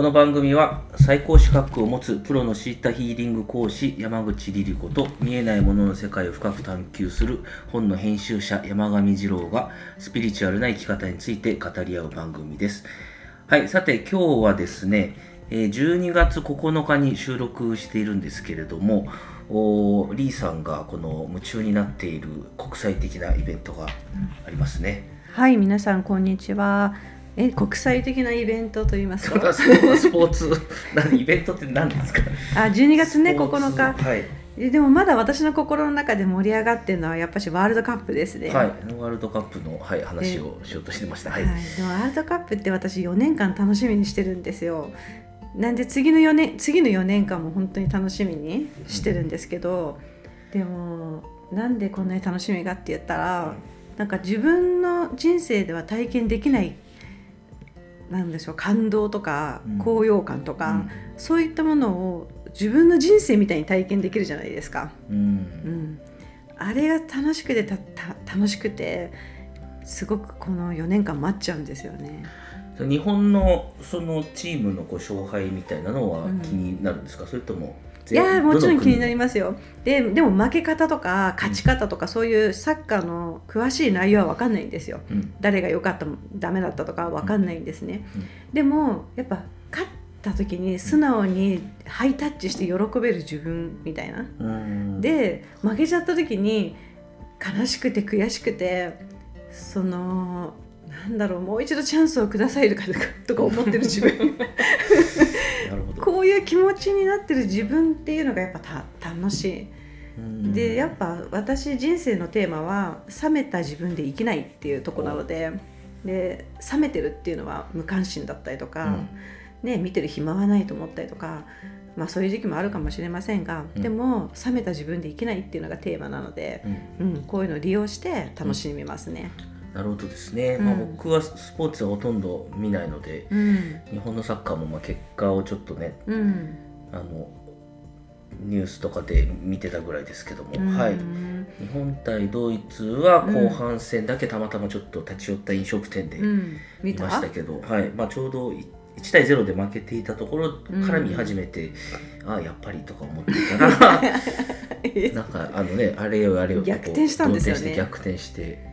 この番組は最高資格を持つプロのシータヒーリング講師山口リリ子と見えないものの世界を深く探求する本の編集者山上二郎がスピリチュアルな生き方について語り合う番組です。はい、さて今日はですね、12月9日に収録しているんですけれども、おーリーさんがこの夢中になっている国際的なイベントがありますね。はい、皆さんこんにちは。え、国際的なイベントと言いますか？スポーツ 何イベントって何ですか？あ、12月ねスポー9日。ツはい、えでもまだ私の心の中で盛り上がってるのはやっぱしワールドカップですね。はい、ワールドカップの、はい、話をしようとしてました。はい。はいでもワールドカップって私4年間楽しみにしてるんですよ。なんで次の4年次の4年間も本当に楽しみにしてるんですけど、でもなんでこんなに楽しみかって言ったら、なんか自分の人生では体験できないなんでしょう感動とかうん。高揚感とか、そういったものを自分の人生みたいに体験できるじゃないですか。うん、うん、あれが楽しくて楽しくてすごくこの4年間待っちゃうんですよね。日本のそのチームのこう勝敗みたいなのはうん気になるんですか、それともいやーもちろん気になりまますよ。ででも負け方とか勝ち方とかそういうサッカーの詳しい内容は分かんないんですよ。す、うん。誰が良かったもダメだったとか分かんないんですね、うん。でもやっぱ勝った時に素直にハイタッチして喜べる自分みたいな。うん、で負けちゃった時に悲しくて悔しくてそのなんだろうもう一度チャンスをくださいとかとか思ってる自分 なるほど。こういう気持ちになってる自分っていうのがやっぱた楽しい。うんでやっぱ私人生のテーマは冷めた自分で生きないっていうところなのでで冷めてるっていうのは無関心だったりとか、ね、見てる暇はないと思ったりとか、まあ、そういう時期もあるかもしれませんが、うんでも冷めた自分で生きないっていうのがテーマなので、うんうん、こういうのを利用して楽しみますね。なるほどですね、うん。まあ、僕はスポーツはほとんど見ないのでうん。日本のサッカーもまあ結果をちょっとねうん。あのニュースとかで見てたぐらいですけども、うん。はい。日本対ドイツは後半戦だけたまたまちょっと立ち寄った飲食店でうん、見ましたけど、はい。まあ、ちょうどい1対0で負けていたところから見始めて、ああやっぱりとか思ってたら なんかあのねあれよあれよとこう逆転したんですよね。逆転して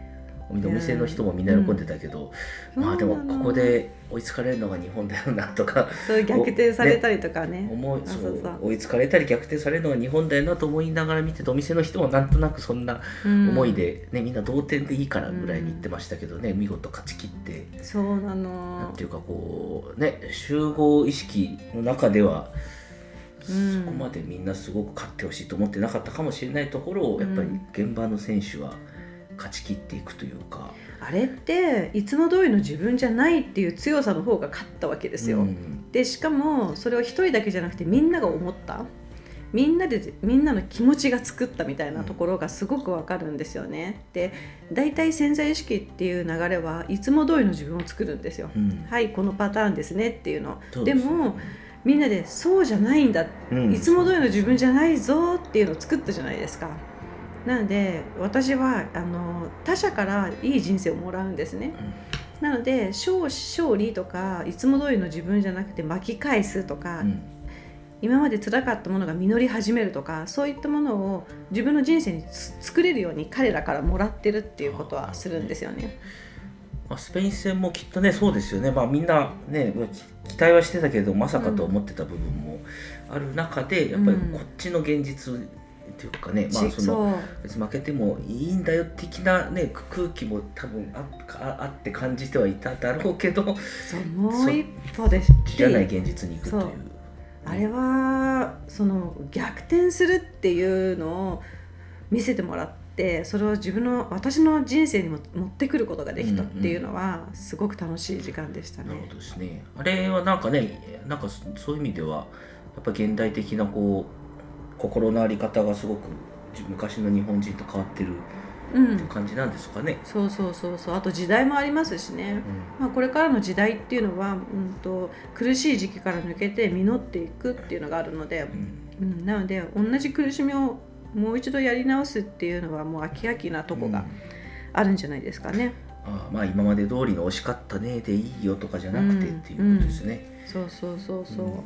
お店の人もみんな喜んでたけど、うん。まあでもここで追いつかれるのが日本だよなとかそう逆転されたりとかね。思いあそそう。追いつかれたり逆転されるのが日本だよなと思いながら見ててお店の人もなんとなくそんな思いで、ねみんな同点でいいからぐらいに言ってましたけどね、見事勝ち切って。そうななんのていうかこうね集合意識の中では、うん。そこまでみんなすごく勝ってほしいと思ってなかったかもしれないところをやっぱり現場の選手は勝ち切っていくというか、あれっていつも通りの自分じゃないっていう強さの方が勝ったわけですよ、うん。でしかもそれを一人だけじゃなくてみんなが思った。みんなでみんなの気持ちが作ったみたいなところがすごくわかるんですよね。で大体潜在意識っていう流れはいつも通りの自分を作るんですよ、うん。はいこのパターンですねっていうの。ですでもみんなでそうじゃないんだ、うん。いつも通りの自分じゃないぞっていうのを作ったじゃないですかなので私はあの他者からいい人生をもらうんですね。なので勝勝利とかいつも通りの自分じゃなくて巻き返すとか、うん。今まで辛かったものが実り始めるとかそういったものを自分の人生につ作れるように彼らからもらってるっていうことはするんですよね。まあ、スペイン戦もきっとねそうですよね、まあ、みんなねき期待はしてたけどまさかと思ってた部分もある中で、やっぱりこっちの現実っていうかね、まあちその別に負けてもいいんだよ的な、ね、空気も多分あああって感じてはいただろうけどそうもう一歩ですじゃない現実に行くという。あれはその逆転するっていうのを見せてもらってそれを自分の私の人生にも持ってくることができたっていうのはすごく楽しい時間でしたね。なるほどですね。あれはなんかねなんかそそういう意味ではやっぱ現代的なこう心の在り方がすごく昔の日本人と変わってるうん、感じなんですかね。そうそうそうそう。あと時代もありますしね、うん。まあ、これからの時代っていうのは、うん、と苦しい時期から抜けて実っていくっていうのがあるので、うん。うん、なので同じ苦しみをもう一度やり直すっていうのはもう飽き飽きなとこがあるんじゃないですかね。ああまあ今まで通りの惜しかったねでいいよとかじゃなくてっていうことですね。そうそうそうそ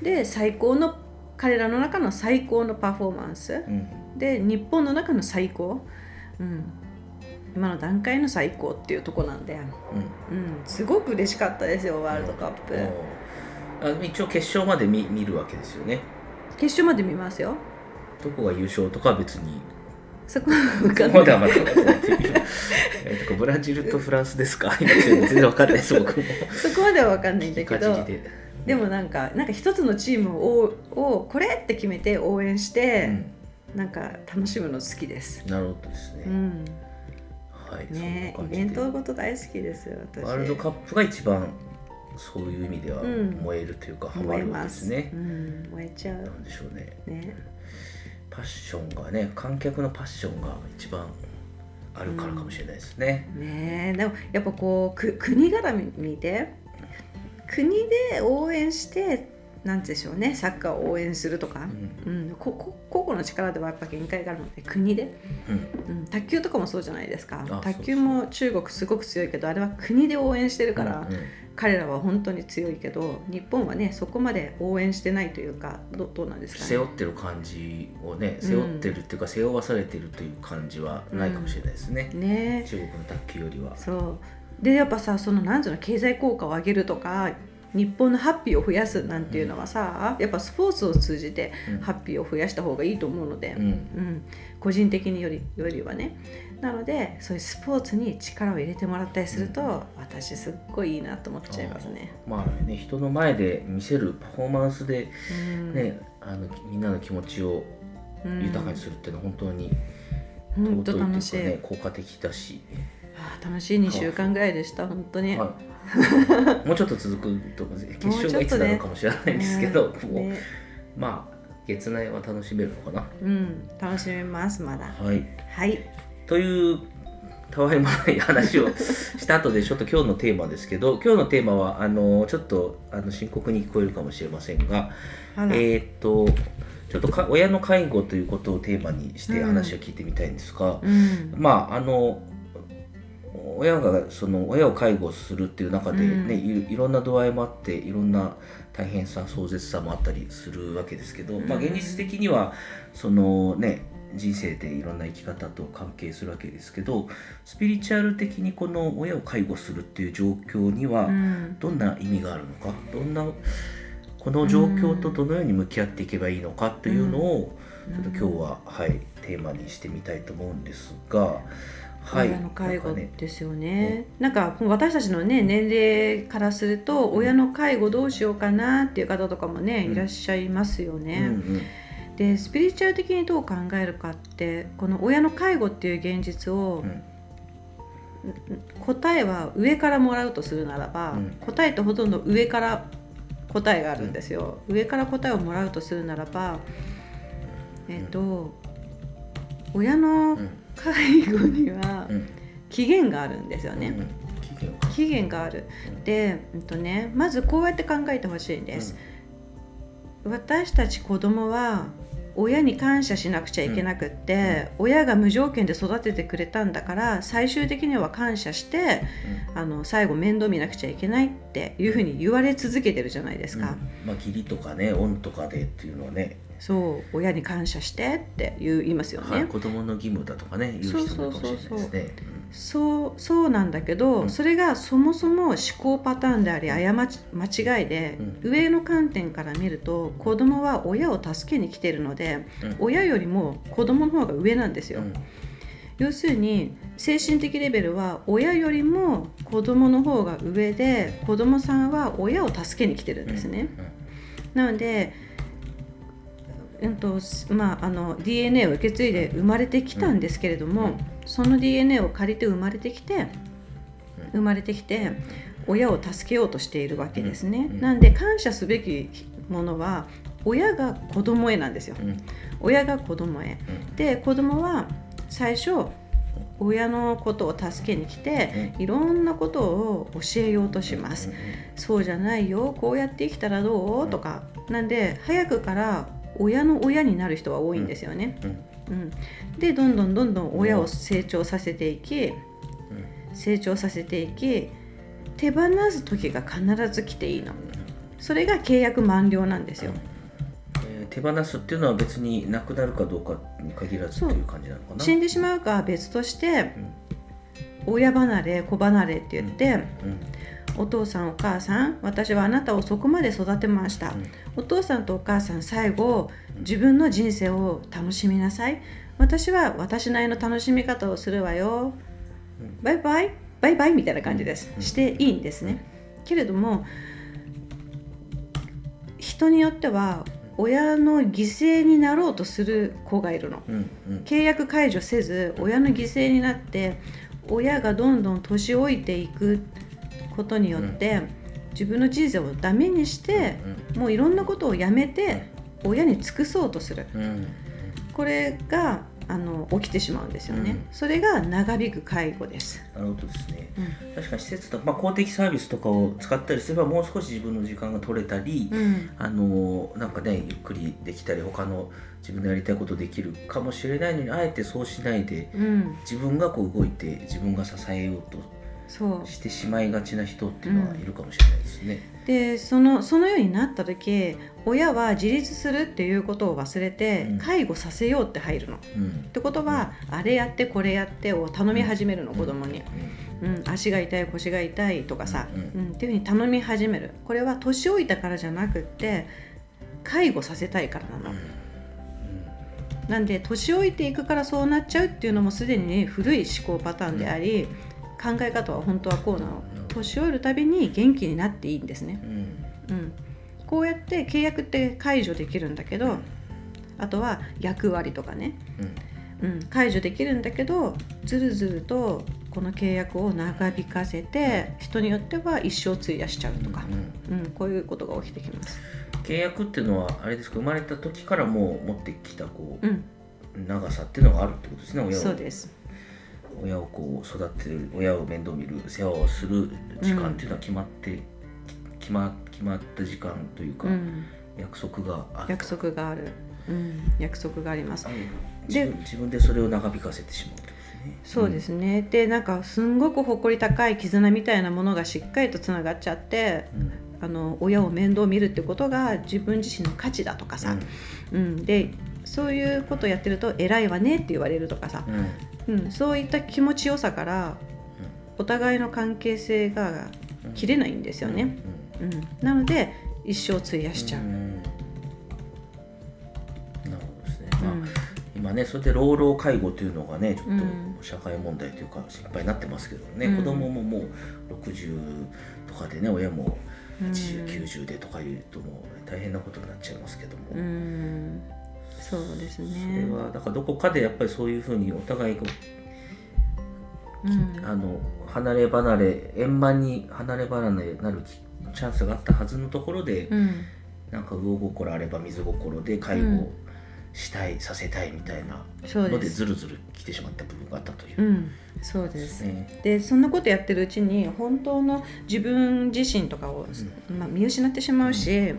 う、で最高の彼らの中の最高のパフォーマンス、うん。で日本の中の最高、うん、今の段階の最高っていうとこなんで、うん。うん、すごく嬉しかったですよワールドカップ、おーあ一応決勝まで見見るわけですよね。決勝まで見ますよ。どこが優勝とかは別に。そこは分そかんない。えっとブラジルとフランスですか？今全然分かんないです僕も。そこまでは分かんないんだけカどで。でもなんかなんか一つのチームををこれって決めて応援して、なんか楽しむの好きです。うん、なるほどですね。うん、はい。ねイベントごと大好きですよ私。ワールドカップが一番そういう意味ではうん燃えるというか、ハマ燃えるわけま。ですすねう。ん、燃えちゃうなんでしょうね。ね。パッションがね、観客のパッションが一番あるからかもしれないですね。ねえでもやっぱこうく国絡みで国で応援してなんでしょうねサッカーを応援するとか、うん。うん、ここ個々の力ではやっぱ限界があるので国で、うん。うん、卓球とかもそうじゃないですか。あ卓球も中国すごく強いけどあれは国で応援してるから、うんうん。彼らは本当に強いけど日本はねそこまで応援してないというかどどうなんですかね。背負ってる感じをね、背負ってるっていうか、背負わされてるという感じはないかもしれないですね。ね。中国の卓球よりは。そうでやっぱさそのなんつうの経済効果を上げるとか日本のハッピーを増やすなんていうのはさ、やっぱスポーツを通じてうん。ハッピーを増やした方がいいと思うので、うん。うん。個人的によりよりはね。なのでそういうスポーツに力を入れてもらったりすると、私すっごいいいなと思っちゃいますね。まあね、人の前で見せるパフォーマンスで、うん。ねあのみんなの気持ちをうん。豊かにするっていうのは本当に本尊いというかね、効果的だし、あー楽しい2週間ぐらいでした本当に。はい、もうちょっと続くと思う決勝がいつなのかもしれないんですけど、ねもうねまあ月内は楽しめるのかな。うん、楽しめますまだ。はい、はい。というたわいもない話をした後でちょっと今日のテーマですけど 今日のテーマはあのちょっとあの深刻に聞こえるかもしれませんがえーっとちょっとか親の介護ということをテーマにしてうん話を聞いてみたいんですが、うん、まああの親がその親を介護するっていう中でね、うん。いいろんな度合いもあっていろんな大変さ壮絶さもあったりするわけですけど、まあ、うん現実的にはそのね人生でいろんな生き方と関係するわけですけどスピリチュアル的にこの親を介護するっていう状況にはうん、どんな意味があるのかどんなこの状況とどのように向き合っていけばいいのかというのをちょっと今日は、はい、テーマにしてみたいと思うんですが、はい、親の介護なんかね。ですよね。なんか私たちのね年齢からすると親の介護どうしようかなっていう方とかもね、うん。いらっしゃいますようんね。でスピリチュアル的にどう考えるかってこの親の介護っていう現実を、うん。答えは上からもらうとするならば、うん。答えってほとんど上から答えがあるんですよ。上から答えをもらうとするならばえっ、と、親のうん。介護にはうん。期限があるんですよね。うん。期限がある。で、うんとね、まずこうやって考えてほしいんです。私たち子供は親に感謝しなくちゃいけなくって、親が無条件で育ててくれたんだから最終的には感謝してあの最後面倒見なくちゃいけないっていうふうに言われ続けてるじゃないですか、うん。まあ義理とかね恩とかでっていうのはねそう親に感謝してって言いますよね、はい、子供の義務だとかね言う人もいるかもしれないですね。そうそうなんだけど、うん。それがそもそも思考パターンであり過ち間違いで、う上の観点から見ると子供は親を助けに来てるのでうん。親よりも子供の方が上なんですよ、うん。要するに精神的レベルは親よりも子供の方が上で子供さんは親を助けに来てるんですね、なので、うんとまあ、あの DNA を受け継いで生まれてきたんですけれども、うん。その DNA を借りて生まれてきて生まれてきて親を助けようとしているわけですね、うん。なんで感謝すべきものは親が子供へなんですよ。親が子供へ。うん。で子供は最初親のことを助けに来ていろんなことを教えようとします。そうじゃないよこうやって生きたらどう？とか。なんで早くから親の親になる人は多いんですよね。うん。うん。うん、でどんどんどんどん親を成長させていき成長させていき手放す時が必ず来ていいの。それが契約満了なんですよ。えー手放すっていうのは別になくなるかどうかに限らずっていう感じなのかな？死んでしまうかは別として親離れ子離れって言ってうんお父さんお母さん私はあなたをそこまで育てました。お父さんとお母さん最後自分の人生を楽しみなさい。私は私なりの楽しみ方をするわよ。バイバイ。バイバイみたいな感じです。うん。していいんですね。けれども人によっては親の犠牲になろうとする子がいるの。うんうん。契約解除せず親の犠牲になって親がどんどん年老いていくことによって、自分の人生をダメにして、もういろんなことをやめて親に尽くそうとする。これがあの起きてしまうんですよね、うん。それが長引く介護です、なるほどですね。うん。確かに施設とか、まあ、公的サービスとかを使ったりすればもう少し自分の時間が取れたり、うん。あのなんかねゆっくりできたり他の自分のやりたいことできるかもしれないのにあえてそうしないでうん、自分がこう動いて自分が支えようとしてしまいがちな人っていうのはいるかもしれないですね。でそのそのようになった時親は自立するっていうことを忘れて、うん。介護させようって入るの。っうん。てことは、あれやってこれやってを頼み始めるの、子供に、うん、足が痛い腰が痛いとかさ、ううん。っていうふうに頼み始める。これは年老いたからじゃなくって介護させたいからなの。なんで年老いていくからそうなっちゃうっていうのもすでに、ね、古い思考パターンであり、考え方は本当はこうなの。年老いるたびに元気になっていいんですね、うん。うん、こうやって契約って解除できるんだけどあとは役割とかね、うん。うん、解除できるんだけどずるずるとこの契約を長引かせて人によっては一生費やしちゃうとか、うんうん、こういうことが起きてきます。契約っていうのはあれですか？生まれた時からもう持ってきたこううん、長さっていうのがあるってことですね親をそうです親をこう育てる親を面倒見る世話をする時間っていうのは決まって、決ま決まった時間というか、うん、約束がある。約束がある、うん、約束があります。で自分でそれを長引かせてしまうってことですね。そうですね、でなんかすんごく誇り高い絆みたいなものがしっかりとつながっちゃってうん。あの親を面倒見るってことが自分自身の価値だとかさ、うん。でそういうことやってると偉いわねって言われるとかさ、うん。うんうん、そういった気持ちよさからお互いの関係性が切れないんですよね、うん。なので一生費やしちゃう、ん。なるほどですね、まあうん今ねそれで老老介護というのがねちょっうん。と社会問題というか心配になってますけどね、うん。子供ももう60とかでね親もうん。8090でとかいうともう大変なことになっちゃいますけども、うんそうですそれねはだからどこかでやっぱりそういうふうにお互いこううん。あの離れ離れ円満に離れ離れになるチャンスがあったはずのところで、うん。なんか魚心あれば水心で介護したい、させたいみたいなのです。ずるずる来てしまった部分があったという。う。ん。そうです。ね。でそんなことやってるうちに本当の自分自身とかを、まあ、見失ってしまうし、なん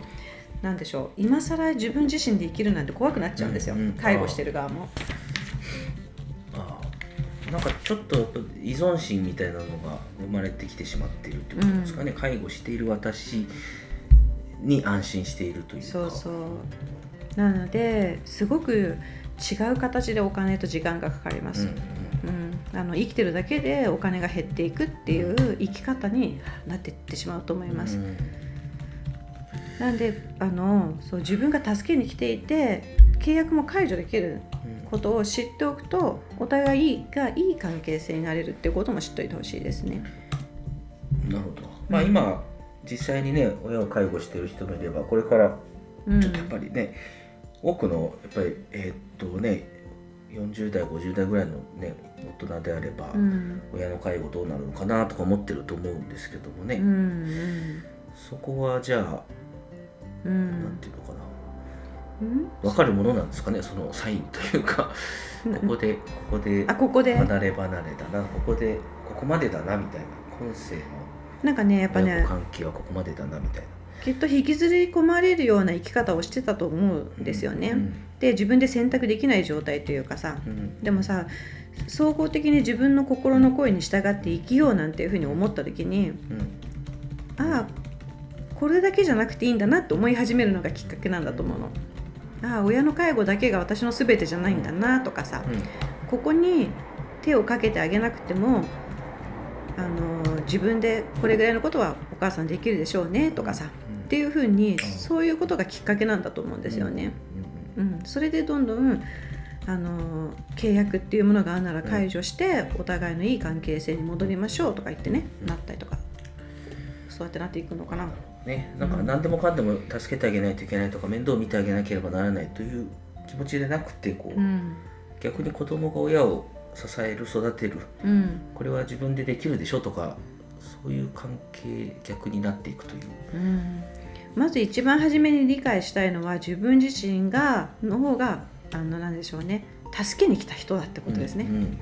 でしょう今更自分自身で生きるなんて怖くなっちゃうんですよ、うんうん介護してる側も。ああなんかちょっと依存心みたいなのが生まれてきてしまっているってことですかね、介護している私に安心しているというか。そうそう。なのですごく違う形でお金と時間がかかります、うんあの生きてるだけでお金が減っていくっていう生き方になっていってしまうと思います、うんなんであのそう自分が助けに来ていて契約も解除できることを知っておくとお互いがいい関係性になれるっていうことも知っておいてほしいですね。なるほど、まあ今実際にね親を介護している人もいればこれからうん。ちょっとやっぱりね、多くのやっぱりえーっとね40代50代ぐらいのね大人であれば、うん。親の介護どうなるのかなとか思ってると思うんですけどもね、うんうん。そこはじゃあうなんんていうのかな。うん？分かるものなんですかね？そのサインというか。ここでここであここで？離れ離れだな。ここでここまでだなみたいな。今世のなんかねやっぱね関係はここまでだなみたいな。きっと引きずり込まれるような生き方をしてたと思うんですよね。うん。で自分で選択できない状態というかさうん。でもさ総合的に自分の心の声に従って生きようなんていうふうに思った時にうん。ああこれだけじゃなくていいんだなって思い始めるのがきっかけなんだと思うの。ああ親の介護だけが私の全てじゃないんだなとかさ。ここに手をかけてあげなくてもあの自分でこれぐらいのことはお母さんできるでしょうねとかさ。っていうふうにそういうことがきっかけなんだと思うんですよね。うん、それでどんどんあの契約っていうものがあるなら解除してお互いのいい関係性に戻りましょうとか言ってねなったりとかそうやってなっていくのかな。ね、なんか何でもかんでも助けてあげないといけないとか面倒を見てあげなければならないという気持ちでなくてこう、うん。逆に子供が親を支える育てる。うん。これは自分でできるでしょとかそういう関係逆になっていくという。うん。まず一番初めに理解したいのは自分自身がの方があのなんでしょうね。助けに来た人だってことですね。うん。うん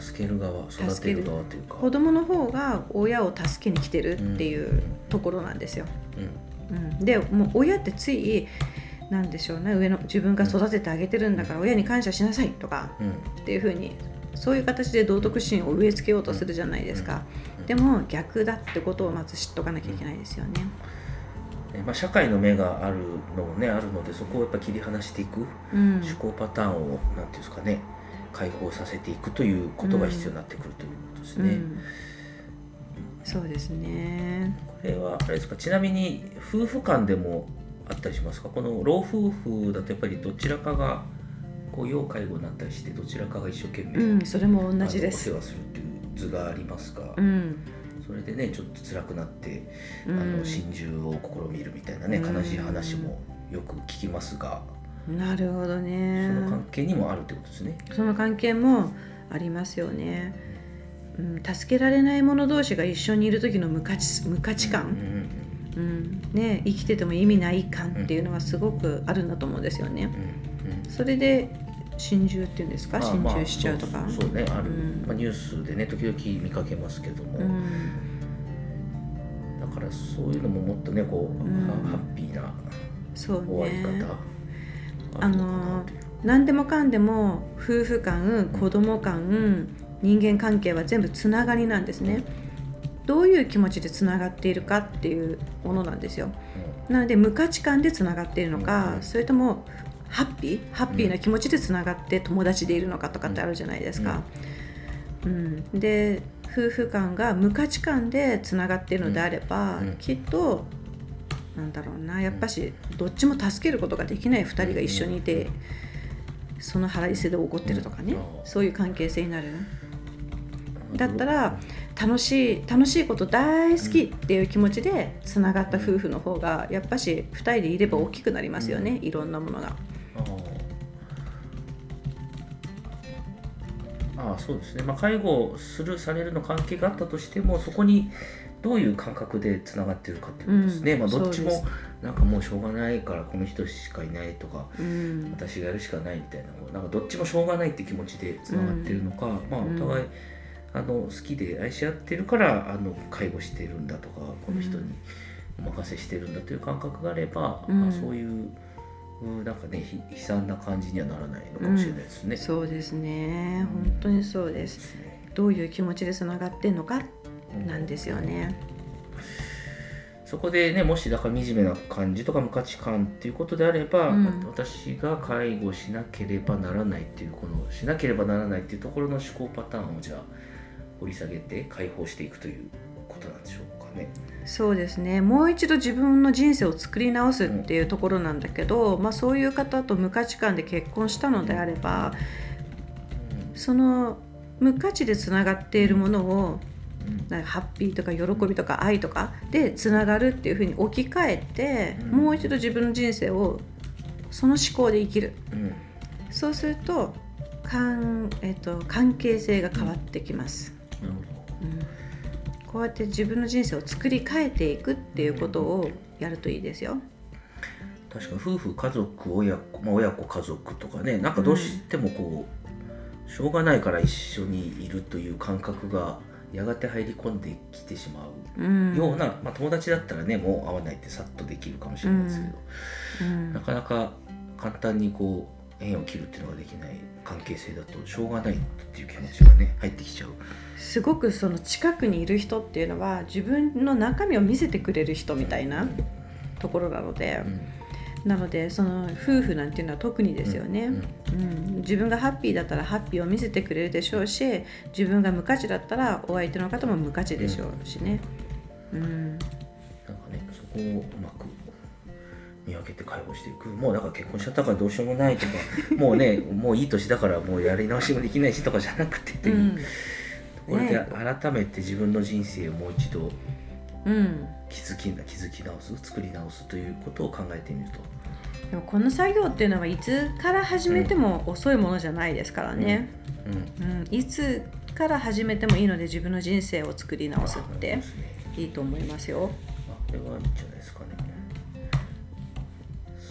助ける側育てる側というか。子供の方が親を助けに来てるっていうところなんですよ。うん。うん、でもう親ってついなんでしょうね。上の自分が育ててあげてるんだから親に感謝しなさいとかうん。っていうふうにそういう形で道徳心を植え付けようとするじゃないですか。でも逆だってことをまず知っとかなきゃいけないですよね。ねまあ、社会の目があるのもねあるのでそこをやっぱ切り離していくうん、思考パターンをなんていうんですかね解放させていくということが必要になってくるということですね。うん、そうですね。これはあれですか？ちなみに夫婦間でもあったりしますか？この老夫婦だとやっぱりどちらかがこう要介護になったりしてどちらかが一生懸命、うん、それも同じです。お世。話するっていう図がありますが、うん、それでねちょっと辛くなって、うあのん、心中を試みるみたいなねうん。悲しい話もよく聞きますが、なるほどそね。の関係にもあるってことですね。その関係もありますよね。うん、助けられない者同士が一緒にいる時の無価値無価値うん観、うんね、生きてても意味ない感っていうのはすごくあるんだと思うんですよね。うんうんうんそれで心中っていうんですか、まあ心中しちゃうとか？まあそうねある、うんまあ、ニュースでね時々見かけますけども、うんだからそういうのももっとねこう、うんハハッピーなそう終わりね。方あるの何でもかんでも夫婦間子供間人間関係は全部つながりなんですね。どういう気持ちでつながっているかっていうものなんですよ。なので無価値観でつながっているのか、うん。それともハッピー？ハッピーな気持ちでつながって友達でいるのかとかってあるじゃないですか、うん。で夫婦間が無価値観でつながっているのであれば、うん。きっとなんだろうな。やっぱしどっちも助けることができない2人が一緒にいて、その腹いせで怒ってるとかね、うん。そういう関係性になるだったら楽しい楽しいこと大好きっていう気持ちでつながった夫婦の方がやっぱし2人でいれば大きくなりますよね、いろんなものが。あー。あーそうですね、まあ、介護するされるの関係があったとしてもそこにどういう感覚でつながってるかっていうことですね、うん。まあ、どっちもなんかもうしょうがないからこの人しかいないとかうん。私がやるしかないみたいななんかどっちもしょうがないって気持ちでつながってるのか、まあ、お互い、あの好きで愛し合ってるからあの介護してるんだとかこの人にお任せしてるんだという感覚があれば、うん。まあ、そういううんなんかねひ悲惨な感じにはならないのかもしれないですね。そうですね。本当にそうでですどういう気持ちでつながってんのかうんなんですよね。そこでねもしだから惨めな感じとか無価値観っていうことであれば、うん私が介護しなければならないっていうこのしなければならないっていうところの思考パターンをじゃあ掘り下げて解放していくということなんでしょうかね。そうですねもう一度自分の人生を作り直すっていうところなんだけど、まあ、そういう方と無価値観で結婚したのであればその無価値でつながっているものをうんなんかハッピーとか喜びとか愛とかでつながるっていうふうに置き換えて、うん。もう一度自分の人生をその思考で生きる。うん。そうするとかん、えっと関係性が変わってきます、こうやって自分の人生を作り変えていくっていうことをやるといいですよ。ど確かに夫婦家族親子、まあ、親子家族とかねなんかどうしてもこう、しょうがないから一緒にいるという感覚がやがて入り込んできてしまううん、ような、まあ、友達だったらねもう会わないってさっとできるかもしれないですけど、うん。なかなか簡単にこう縁を切るっていうのができない関係性だとしょうがないっていう気持ちがね入ってきちゃう。すごくその近くにいる人っていうのは自分の中身を見せてくれる人みたいなところなので、うんなのでその夫婦なんていうのは特にですよね、うんうん。自分がハッピーだったらハッピーを見せてくれるでしょうし自分が無価値だったらお相手の方も無価値でしょうしね、うん、なんかねそこをうまく見分けて解放していく。もうだから結婚しちゃったからどうしようもないとか もうねもういい年だからもうやり直しもできないしとかじゃなくてっていう、うん。これでね改めて自分の人生をもう一度うん、気づき気づき直す？作り直すということを考えてみると。でもこの作業っていうのはいつから始めても遅いものじゃないですからね、うん。うん。いつから始めてもいいので自分の人生を作り直すっていいと思いますよ。あこれはいいんじゃないですかね。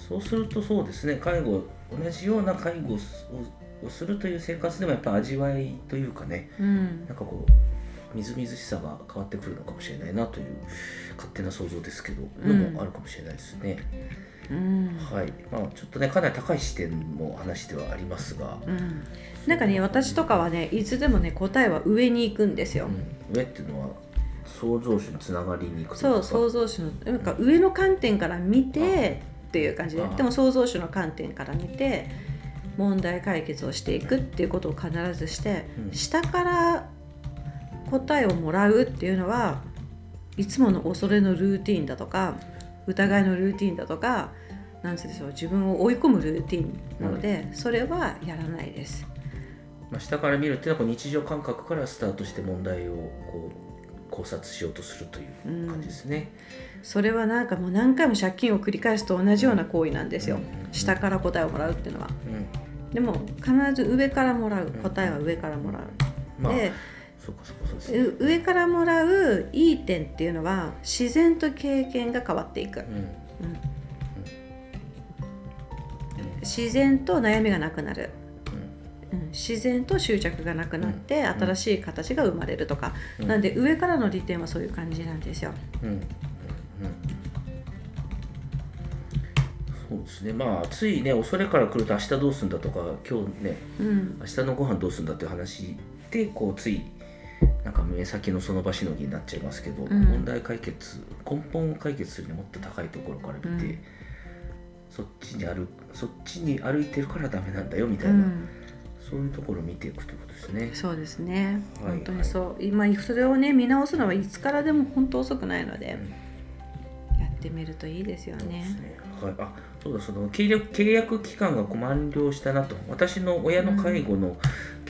そうするとそうですね。介護同じような介護をすをするという生活でもやっぱ味わいというかね。うん。なんかこうみずみずしさが変わってくるのかもしれないなという勝手な想像ですけど、のもあるかもしれないですね。うん。はい。まあちょっとねかなり高い視点の話ではありますが、うん、なんかね私とかはねいつでもね答えは上に行くんですよ。うん。上っていうのは創造主につながりに行くそうか創造主のなんか上の観点から見てっていう感じであ。でも創造主の観点から見て問題解決をしていくっていうことを必ずして、うん。下から答えをもらうっていうのはいつもの恐れのルーティンだとか疑いのルーティンだとかなんつうんでしょう自分を追い込むルーティンなので、それはやらないです。まあ、下から見るっていうのは日常感覚からスタートして問題をこう考察しようとするという感じですね。それはなんかもう何回も借金を繰り返すと同じような行為なんですよ、うん。うんうん下から答えをもらうっていうのは。うん。でも必ず上からもらう答えは上からもらう、まあでそうかそうかそうです上からもらういい点っていうのは自然と経験が変わっていく、うん。うん。自然と悩みがなくなる、うん、自然と執着がなくなってうん。新しい形が生まれるとか、うん。なんで上からの利点はそういう感じなんですよ。うん。うん。うん。そうですね。まあついね恐れから来ると明日どうするんだとか今日ねうん。明日のご飯どうするんだっていう話でこうついなんか目先のその場しのぎになっちゃいますけど、うん。問題解決根本を解決するにもっと高いところから見て、うん。そっちに歩そっちに歩いてるからダメなんだよみたいな、うん。そういうところを見ていくということですね。そうですね、はい本当にそう。今それをね見直すのはいつからでも本当遅くないので、やってみるといいですよ。ね。はい、あそうだその契約契約期間がこう満了したなと。私の親の介護の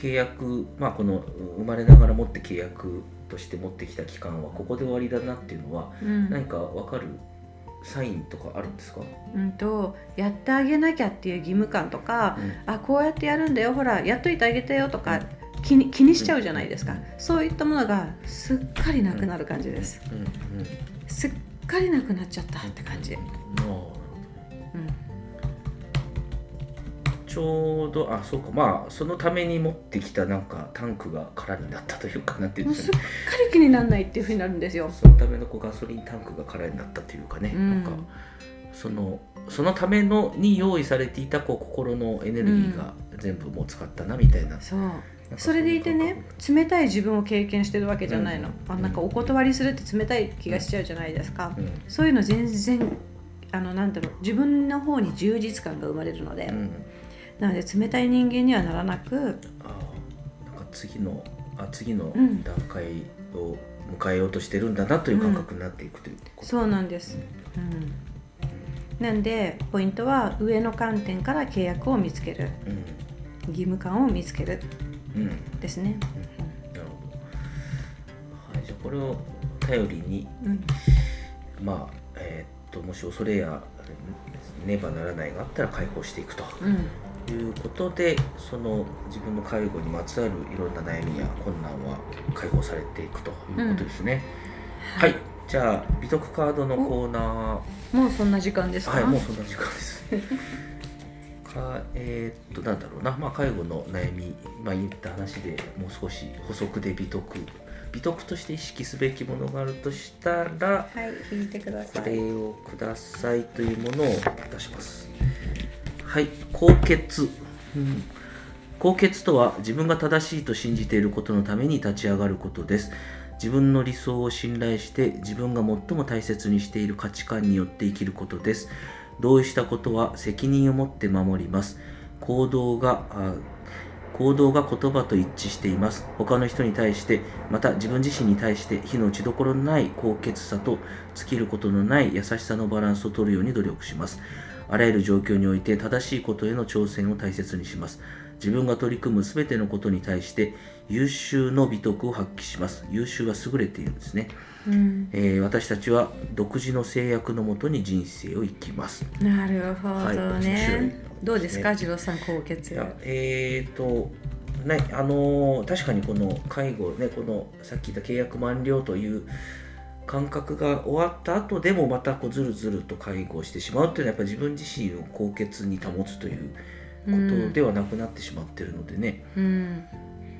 契約、まあこの生まれながら持って契約として持ってきた期間はここで終わりだなっていうのはうん。何か分かるサインとかあるんですか、うんとやってあげなきゃっていう義務感とか、あこうやってやるんだよほらやっといてあげてよとか気に気にしちゃうじゃないですか、そういったものがすっかりなくなる感じです、うん。うん。すっかりなくなっちゃったって感じ、あーちょうどあそうか。まあそのために持ってきたなんかタンクが空になったというかなんていうすかね。すっかり気にならないっていうふうになるんですよ、そのためのこうガソリンタンクが空になったというかね、うん。なんかそのそのためのに用意されていたこう心のエネルギーが全部もう使ったなみたいな、そう。なんかそれでいてね冷たい自分を経験してるわけじゃないの、うん。あなんかお断りするって冷たい気がしちゃうじゃないですか、そういうそういうの全然あのなんだろう自分の方に充実感が生まれるので、うん、うん、なので冷たい人間にはならなくあーなんか次のあ次のうん。段階を迎えようとしてるんだなという感覚になっていくということ、そうなんです、うん、なんでポイントは上の観点から契約を見つける。義務感を見つける。うん。うん。ですね、なるほど、はい、じゃあこれを頼りにうん。まあえーっともし恐れやねばならないがあったら解放していくと。うんいうことでその自分の介護にまつわるいろんな悩みや困難は解放されていくということですね、はい、じゃあ美徳カードのコーナー。もうそんな時間ですか、はいもうそんな時間です。かえーっとなんだろうな。まあ介護の悩み。まあ言った話でもう少し補足で美徳美徳として意識すべきものがあるとしたらはい聞いてくだこさい。れをくださいというものを出します。はい、高血。うん高潔とは自分が正しいと信じていることのために立ち上がることです。自分の理想を信頼して自分が最も大切にしている価値観によって生きることです。同意したことは責任を持って守ります。行動が行動が言葉と一致しています。他の人に対してまた自分自身に対して火の打ちどころのない高潔さと尽きることのない優しさのバランスを取るように努力します。あらゆる状況において正しいことへの挑戦を大切にします。自分が取り組む全てのことに対して優秀の美徳を発揮します。優秀は優れているんですね、うん、えー私たちは独自の制約のもとに人生を生きます。なるほはいど面白い。ね。どうですか、ね。次郎さん高血いやえーとねあのー確かにこの介護ねこのさっき言った契約満了という感覚が終わった後でもまたこうずるずると介護をしてしまうっていうのはやっぱり自分自身を高潔に保つということではなくなってしまってるのでね、うん、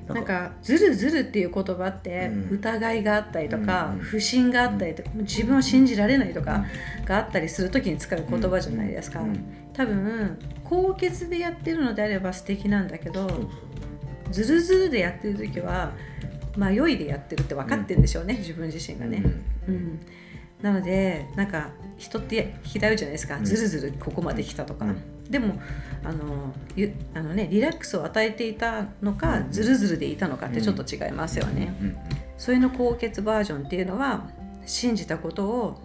ななんか「ずるずる」っていう言葉ってうん。疑いがあったりとか、うん不信があったりとか、自分を信じられないとかがあったりする時に使う言葉じゃないですか、うん多分高潔でやってるのであれば素敵なんだけど、ずるずるでやってる時は迷いでやってるって分かってるんでしょうね、自分自身がね。うん、なのでなんか人って嫌うじゃないですか、うん。ずるずるここまで来たとか、うん。でもあのゆあの、ね、リラックスを与えていたのか、うん。ずるずるでいたのかってちょっと違いますよね、うん。それの高血バージョンっていうのは信じたことを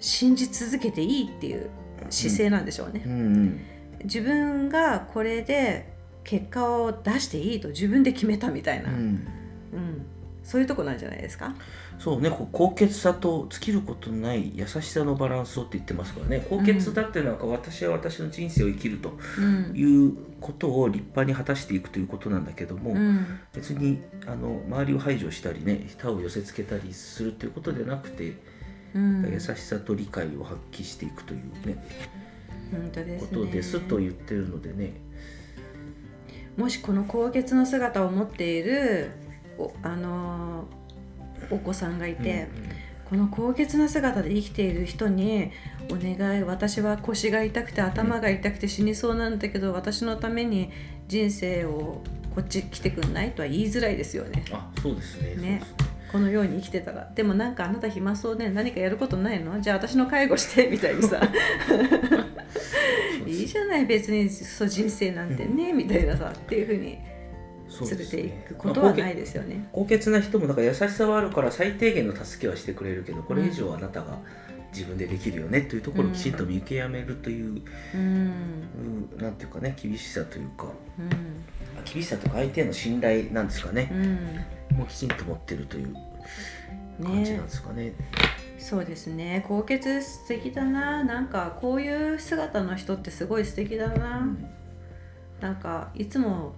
信じ続けていいっていう姿勢なんでしょうね、うん。うん。自分がこれで結果を出していいと自分で決めたみたいな、うんうん。そういうとこなんじゃないですか？そうね、こう高潔さと尽きることのない優しさのバランスをって言ってますからね。高潔だっていうのは私は私の人生を生きるとうん。いうことを立派に果たしていくということなんだけども、うん。別にあの周りを排除したりね他を寄せつけたりするということではなくて、うん。優しさと理解を発揮していくというね本当ですね。ことですと言ってるのでね。もしこの高潔の姿を持っているおあのーお子さんがいて、この高潔な姿で生きている人に「お願い私は腰が痛くて頭が痛くて死にそうなんだけど私のために人生をこっち来てくんない?」とは言いづらいですよね。あそうですね。ね。このように生きてたら。でもなんかあなた暇そうね。何かやることないの？じゃあ私の介護して みたいにさ。いいじゃない。別にそう人生なんてね、みたいなさ。っていうふうに連れていくことはまあないですよね。高潔な人もなんか優しさはあるから最低限の助けはしてくれるけどこれ以上あなたが自分でできるよねというところをきちんと見極めるという、うん。うんなんていうかね厳しさというか。うん。厳しさとか相手への信頼なんですかね、うん。もうきちんと持ってるという感じなんねですかね。そうですね。高潔素敵だな。なんかこういう姿の人ってすごい素敵だな、なんかいつも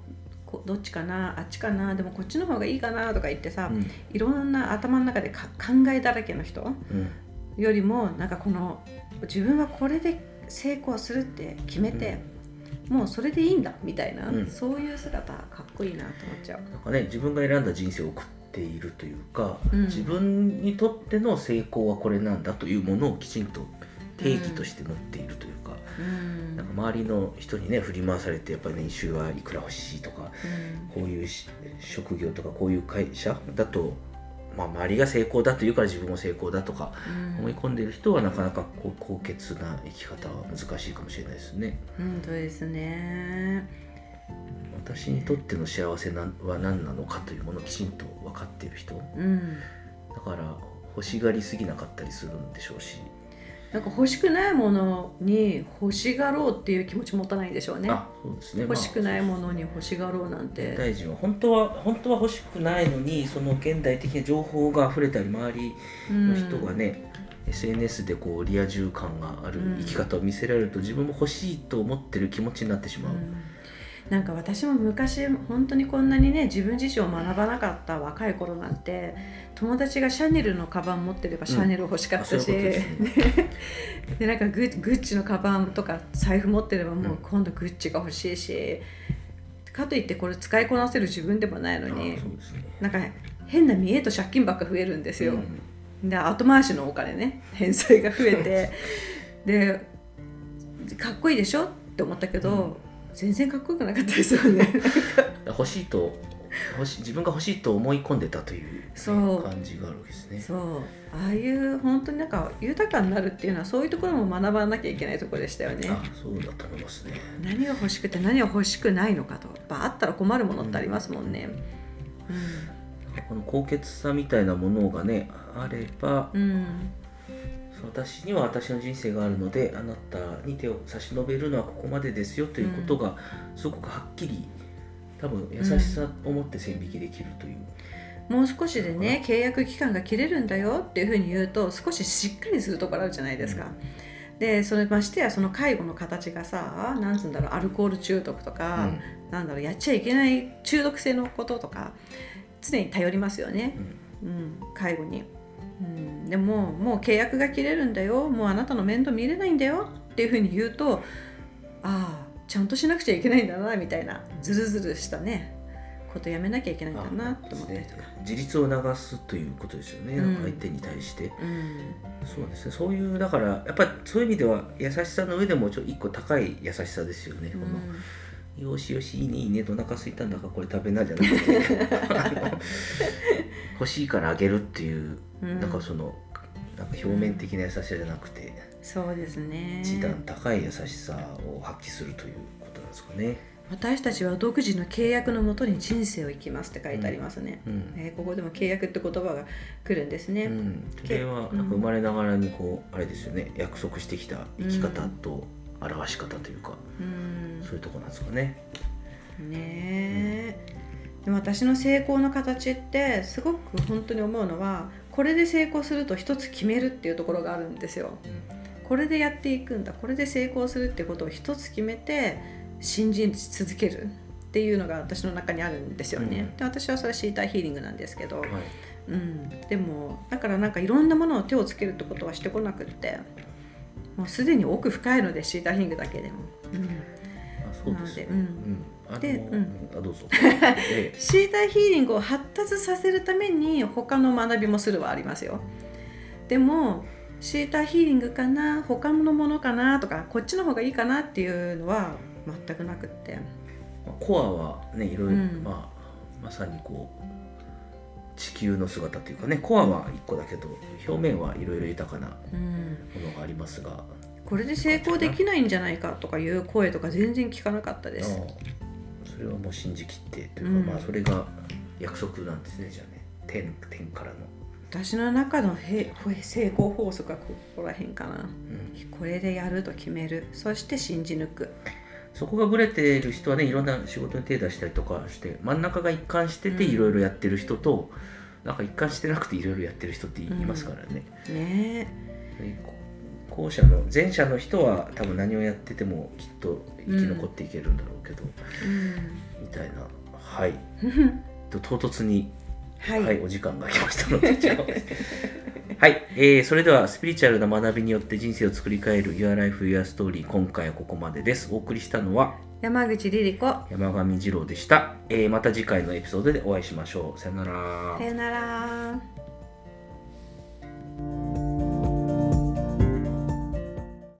こどっちかなあっちかなでもこっちの方がいいかなとか言ってさ、うん。いろんな頭の中でか考えだらけの人うん。よりもなんかこの自分はこれで成功するって決めて、もうそれでいいんだみたいな、うん。そういう姿かっこいいなと思っちゃう。なんかね自分が選んだ人生を送っているというか、うん。自分にとっての成功はこれなんだというものをきちんと定義として持っているというなんか周りの人にね振り回されてやっぱり年収はいくら欲しいとかこういうし職業とかこういう会社だと、まあ、周りが成功だというから自分も成功だとかうん思い込んでいる人はなかなかこう高潔な生き方は難しいかもしれないですね。本当ですね。私にとっての幸せなは何なのかというものをきちんと分かっている人うん。だから欲しがりすぎなかったりするんでしょうし、なんか欲しくないものに欲しがろうっていう気持ち持たないんでしょうね。あそうですね。欲しくないもののに欲しがろうなんて。大臣は本当は本当は欲しくないのにその現代的な情報が溢れたり周りの人がね、SNS でこうリア充感がある生き方を見せられると自分も欲しいと思ってる気持ちになってしまう、うんなんか私も昔本当にこんなにね自分自身を学ばなかった若い頃なんて友達がシャネルのカバン持ってればシャネル欲しかったし、ういうことで なんかグッグッチのカバンとか財布持ってればもううん。今度グッチが欲しいし、かといってこれ使いこなせる自分でもないのあにね。なんか変な見栄と借金ばっか増えるんですよ。うん。で後回しのお金ね返済が増えて でかっこいいでしょ？って思ったけど、全然かっこよくなかったですよね。欲しいと欲し自分が欲しいと思い込んでたというね、そう。感じがあるわけですね。そう。ああいう本当になんか豊かになるっていうのはそういうところも学ばなきゃいけないところでしたよね。あそうだと思いますね。何が欲しくて何が欲しくないのかと。やっぱあったら困るものってありますもんね。この高潔さみたいなものがねあればうん、うん私には私の人生があるのであなたに手を差し伸べるのはここまでですよということがすごくはっきり多分優しさを持って線引きできるという、もう少しでね契約期間が切れるんだよっていうふうに言うと少ししっかりするところあるじゃないですか。でそれましてやその介護の形がさなんつうんだろうアルコール中毒とか、うん。なんだろうやっちゃいけない中毒性のこととか常に頼りますよね、うん、介護に。うん、でももう契約が切れるんだよ。もうあなたの面倒見れないんだよ。っていうふうに言うとああちゃんとしなくちゃいけないんだなみたいなズルズルしたね。ことやめなきゃいけないんだなって思ったりとか。自立を促すということですよね、うん。相手に対して。うん。そうですね。そういうだからやっぱりそういう意味では優しさの上でもちょっと一個高い優しさですよね、このよしよしいいねいいねお腹空いたんだからこれ食べなじゃなくて。欲しいからあげるっていう、うん。なんかそのなんか表面的な優しさじゃなくて、そうですね。一段高い優しさを発揮するということなんですかね。私たちは独自の契約のもとに人生を生きますって書いてありますね、うん。えーここでも契約って言葉が来るんですね、うん、それはなんか生まれながらにこうあれですよね。約束してきた生き方と表し方というか、うん。そういうとこなんですかね。ねえ。でも私の成功の形ってすごく本当に思うのはこれで成功すると一つ決めるっていうところがあるんですよ。これでやっていくんだ。これで成功するってことを一つ決めて信じ続けるっていうのが私の中にあるんですよね。うん。で私はそれはシーターヒーリングなんですけど、はい。うん、でもだからなんかいろんなものを手をつけるってことはしてこなくってもうすでに奥深いのでシーターヒーリングだけでも。うん。あそうですうんでうん。うんあどうぞ。えシーターヒーリングを発達させるために他の学びもするはありますよ。でもシーターヒーリングかな他のものかなとかこっちの方がいいかなっていうのは全くなくって。まあコアはねいろいろ、うん。まあまさにこう地球の姿というかねコアは一個だけど表面はいろいろ豊かなもうん。のがありますが。これで成功できないんじゃないかとかいう声とか全然聞かなかったですれはもう信じきってというか、うん。まあそれが約束なんですねじゃあね。天天からの、私の中のへ成功法則はここら辺かな。うん、これでやると決める。そして信じ抜く。そこがブレている人はねいろんな仕事に手出したりとかして真ん中が一貫しててうん。いろいろやってる人と、なんか一貫してなくていろいろやってる人っていますからね、ね。こ後者の前者の人は多分何をやっててもきっと生き残っていけるんだろうけど、うん。みたいな。はい。と唐突には、はいい、お時間が来ましたので、はい、えーそれではスピリチュアルな学びによって人生を作り変える Your Life, Your Story 今回はここまでです。お送りしたのは山口リリ子。山上二郎でした、えーまた次回のエピソードでお会いしましょう。さよなら。さよなら